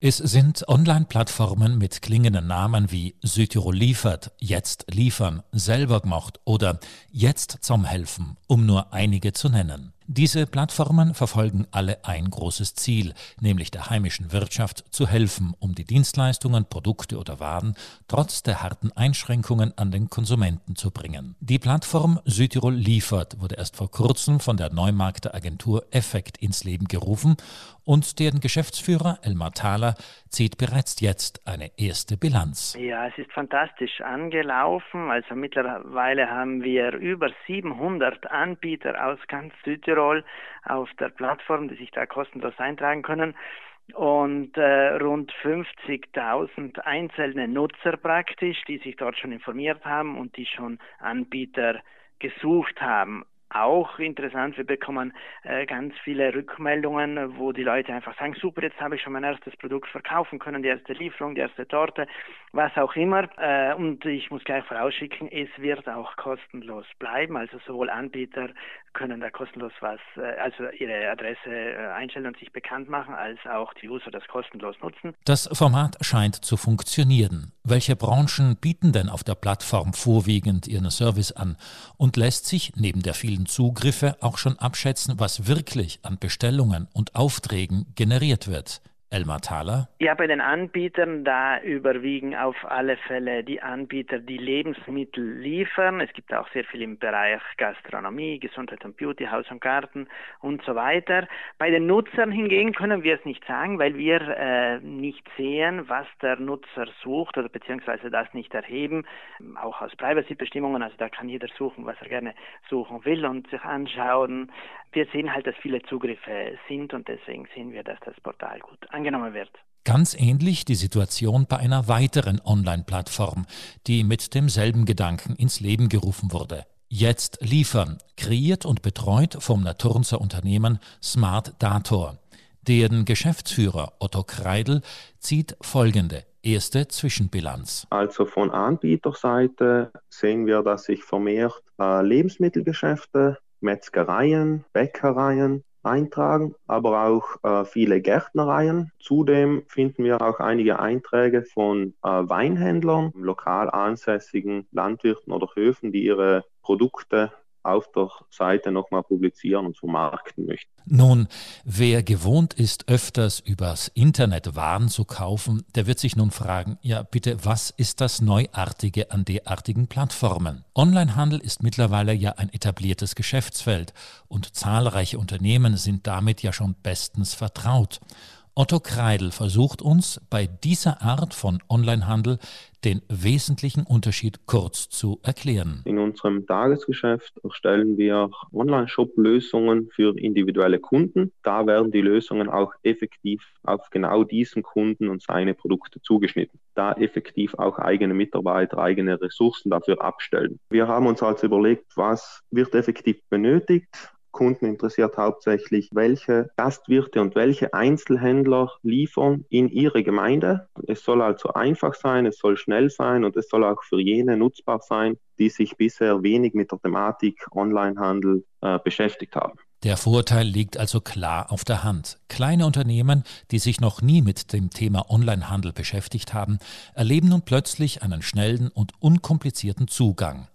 Es sind Online-Plattformen mit klingenden Namen wie Südtirol liefert, Jetzt liefern, selber gemacht oder Jetzt zum Helfen, um nur einige zu nennen. Diese Plattformen verfolgen alle ein großes Ziel, nämlich der heimischen Wirtschaft zu helfen, um die Dienstleistungen, Produkte oder Waren trotz der harten Einschränkungen an den Konsumenten zu bringen. Die Plattform Südtirol liefert wurde erst vor kurzem von der Neumarkter Agentur Effekt ins Leben gerufen und deren Geschäftsführer Elmar Thaler zieht bereits jetzt eine erste Bilanz. Ja, es ist fantastisch angelaufen. Also mittlerweile haben wir über 700 Anbieter aus ganz Südtirol auf der Plattform, die sich da kostenlos eintragen können. Und äh, rund 50.000 einzelne Nutzer praktisch, die sich dort schon informiert haben und die schon Anbieter gesucht haben auch interessant. Wir bekommen äh, ganz viele Rückmeldungen, wo die Leute einfach sagen, super, jetzt habe ich schon mein erstes Produkt verkaufen können, die erste Lieferung, die erste Torte, was auch immer. Äh, und ich muss gleich vorausschicken, es wird auch kostenlos bleiben. Also sowohl Anbieter können da kostenlos was, äh, also ihre Adresse äh, einstellen und sich bekannt machen, als auch die User das kostenlos nutzen. Das Format scheint zu funktionieren. Welche Branchen bieten denn auf der Plattform vorwiegend ihren Service an und lässt sich neben der vielen Zugriffe auch schon abschätzen, was wirklich an Bestellungen und Aufträgen generiert wird? Elmar Thaler? Ja, bei den Anbietern, da überwiegen auf alle Fälle die Anbieter, die Lebensmittel liefern. Es gibt auch sehr viel im Bereich Gastronomie, Gesundheit und Beauty, Haus und Garten und so weiter. Bei den Nutzern hingegen können wir es nicht sagen, weil wir äh, nicht sehen, was der Nutzer sucht oder beziehungsweise das nicht erheben, auch aus Privacy-Bestimmungen. Also da kann jeder suchen, was er gerne suchen will und sich anschauen. Wir sehen halt, dass viele Zugriffe sind und deswegen sehen wir, dass das Portal gut angenommen wird. Ganz ähnlich die Situation bei einer weiteren Online-Plattform, die mit demselben Gedanken ins Leben gerufen wurde. Jetzt liefern, kreiert und betreut vom Naturnzer Unternehmen Smart Dator. Deren Geschäftsführer Otto Kreidel zieht folgende erste Zwischenbilanz. Also von Anbieterseite sehen wir, dass sich vermehrt äh, Lebensmittelgeschäfte, Metzgereien, Bäckereien, eintragen, aber auch äh, viele Gärtnereien. Zudem finden wir auch einige Einträge von äh, Weinhändlern, lokal ansässigen Landwirten oder Höfen, die ihre Produkte auf der Seite nochmal publizieren und vermarkten möchten. Nun, wer gewohnt ist, öfters übers Internet Waren zu kaufen, der wird sich nun fragen, ja bitte, was ist das Neuartige an derartigen Plattformen? Onlinehandel ist mittlerweile ja ein etabliertes Geschäftsfeld und zahlreiche Unternehmen sind damit ja schon bestens vertraut. Otto Kreidel versucht uns bei dieser Art von Onlinehandel den wesentlichen Unterschied kurz zu erklären. In unserem Tagesgeschäft erstellen wir Online-Shop-Lösungen für individuelle Kunden. Da werden die Lösungen auch effektiv auf genau diesen Kunden und seine Produkte zugeschnitten. Da effektiv auch eigene Mitarbeiter, eigene Ressourcen dafür abstellen. Wir haben uns also überlegt, was wird effektiv benötigt, Kunden interessiert hauptsächlich, welche Gastwirte und welche Einzelhändler liefern in ihre Gemeinde. Es soll also einfach sein, es soll schnell sein und es soll auch für jene nutzbar sein, die sich bisher wenig mit der Thematik Onlinehandel äh, beschäftigt haben. Der Vorteil liegt also klar auf der Hand. Kleine Unternehmen, die sich noch nie mit dem Thema Onlinehandel beschäftigt haben, erleben nun plötzlich einen schnellen und unkomplizierten Zugang.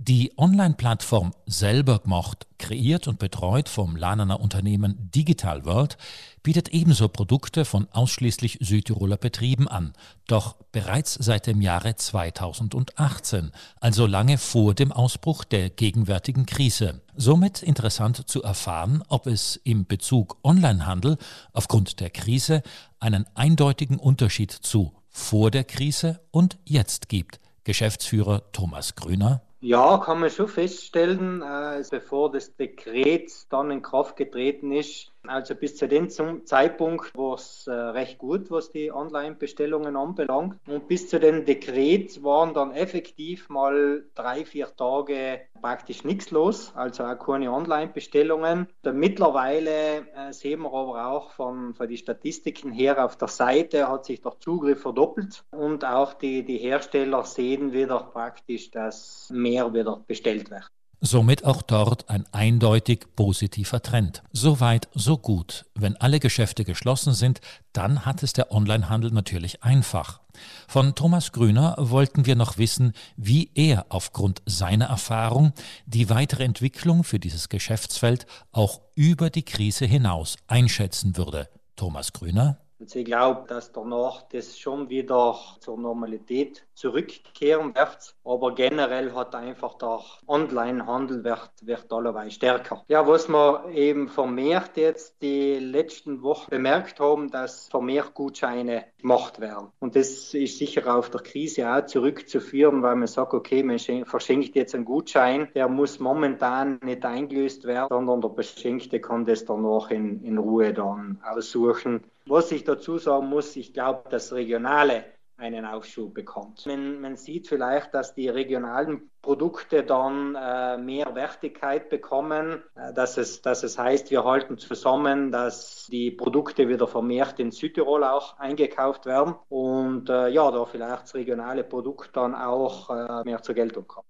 Die Online-Plattform selber gemacht, kreiert und betreut vom Lahnener Unternehmen Digital World, bietet ebenso Produkte von ausschließlich Südtiroler Betrieben an, doch bereits seit dem Jahre 2018, also lange vor dem Ausbruch der gegenwärtigen Krise. Somit interessant zu erfahren, ob es im Bezug Onlinehandel aufgrund der Krise einen eindeutigen Unterschied zu vor der Krise und jetzt gibt. Geschäftsführer Thomas Grüner. Ja, kann man schon feststellen, äh, bevor das Dekret dann in Kraft getreten ist, also bis zu dem Zeitpunkt war es äh, recht gut, was die Online-Bestellungen anbelangt. Und bis zu dem Dekret waren dann effektiv mal drei, vier Tage praktisch nichts los, also auch keine Online-Bestellungen. Mittlerweile äh, sehen wir aber auch von, von den Statistiken her auf der Seite hat sich der Zugriff verdoppelt und auch die, die Hersteller sehen wieder praktisch, dass mehr wieder bestellt wird. Somit auch dort ein eindeutig positiver Trend. So weit, so gut. Wenn alle Geschäfte geschlossen sind, dann hat es der Onlinehandel natürlich einfach. Von Thomas Grüner wollten wir noch wissen, wie er aufgrund seiner Erfahrung die weitere Entwicklung für dieses Geschäftsfeld auch über die Krise hinaus einschätzen würde. Thomas Grüner und ich glaube, dass danach das schon wieder zur Normalität zurückkehren wird. Aber generell hat einfach der Onlinehandel wird, wird allerweil stärker. Ja, was wir eben vermehrt jetzt die letzten Wochen bemerkt haben, dass vermehrt Gutscheine gemacht werden. Und das ist sicher auf der Krise auch zurückzuführen, weil man sagt, okay, man verschenkt jetzt einen Gutschein, der muss momentan nicht eingelöst werden, sondern der Beschenkte kann das danach in, in Ruhe dann aussuchen was ich dazu sagen muss, ich glaube, das Regionale einen Aufschub bekommt. Man, man, sieht vielleicht, dass die regionalen Produkte dann äh, mehr Wertigkeit bekommen, äh, dass, es, dass es heißt, wir halten zusammen, dass die Produkte wieder vermehrt in Südtirol auch eingekauft werden und äh, ja, da vielleicht das regionale Produkt dann auch äh, mehr zur Geltung kommt.